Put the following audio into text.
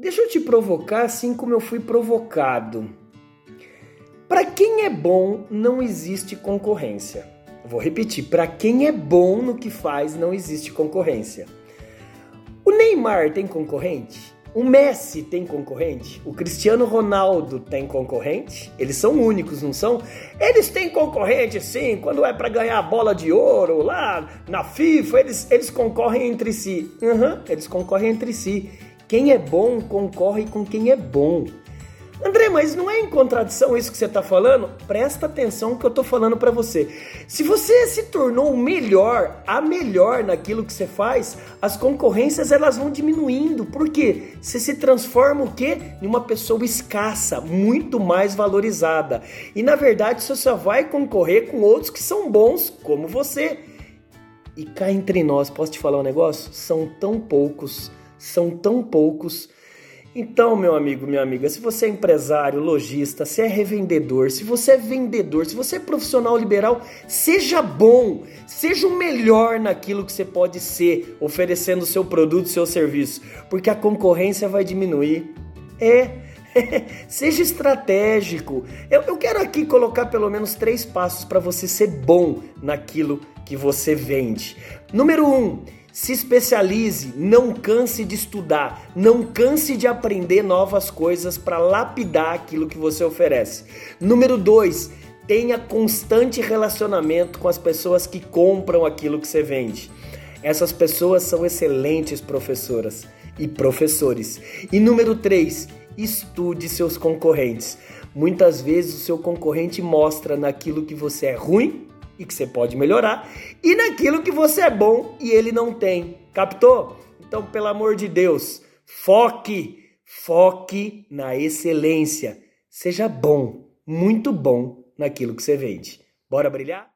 Deixa eu te provocar assim como eu fui provocado. Para quem é bom, não existe concorrência. Vou repetir: para quem é bom no que faz, não existe concorrência. O Neymar tem concorrente? O Messi tem concorrente? O Cristiano Ronaldo tem concorrente? Eles são únicos, não são? Eles têm concorrente, sim. Quando é para ganhar a bola de ouro lá na FIFA, eles, eles concorrem entre si. Uhum, eles concorrem entre si. Quem é bom concorre com quem é bom. André, mas não é em contradição isso que você está falando? Presta atenção que eu estou falando para você. Se você se tornou o melhor, a melhor naquilo que você faz, as concorrências elas vão diminuindo. Por quê? Você se transforma o quê? Em uma pessoa escassa, muito mais valorizada. E na verdade você só vai concorrer com outros que são bons como você. E cá entre nós, posso te falar um negócio? São tão poucos, são tão poucos então, meu amigo, minha amiga, se você é empresário, lojista, se é revendedor, se você é vendedor, se você é profissional liberal, seja bom, seja o melhor naquilo que você pode ser, oferecendo o seu produto, seu serviço, porque a concorrência vai diminuir. É, seja estratégico. Eu, eu, quero aqui colocar pelo menos três passos para você ser bom naquilo que você vende. Número um, se especialize, não canse de estudar, não canse de aprender novas coisas para lapidar aquilo que você oferece. Número 2, tenha constante relacionamento com as pessoas que compram aquilo que você vende. Essas pessoas são excelentes professoras e professores. E número 3, estude seus concorrentes. Muitas vezes o seu concorrente mostra naquilo que você é ruim e que você pode melhorar, e naquilo que você é bom e ele não tem. Captou? Então, pelo amor de Deus, foque, foque na excelência. Seja bom, muito bom naquilo que você vende. Bora brilhar?